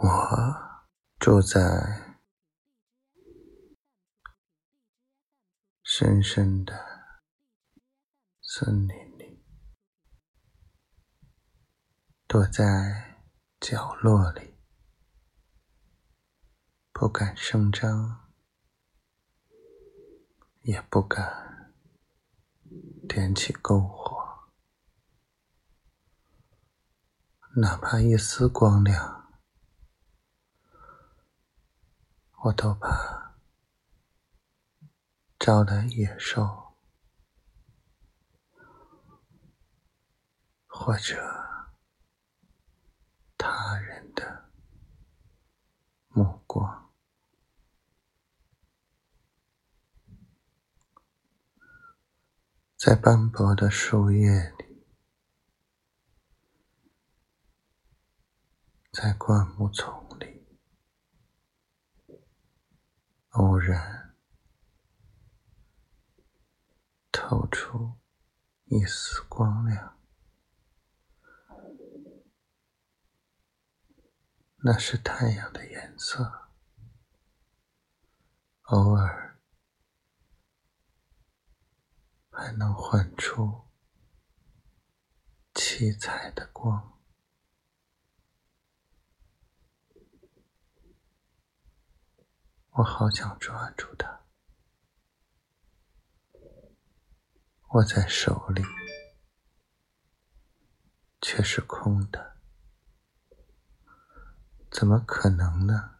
我住在深深的森林里，躲在角落里，不敢声张，也不敢点起篝火，哪怕一丝光亮。我都怕招来野兽，或者他人的目光。在斑驳的树叶里，在灌木丛。偶然透出一丝光亮，那是太阳的颜色。偶尔还能换出七彩的光。我好想抓住它，握在手里，却是空的。怎么可能呢？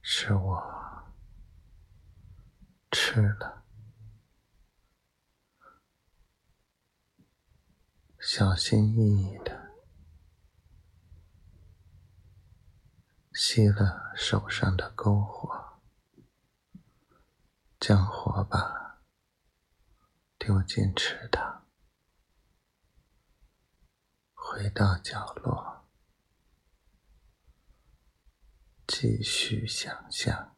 是我吃了，小心翼翼的。熄了手上的篝火，将火把丢进池塘，回到角落，继续想象。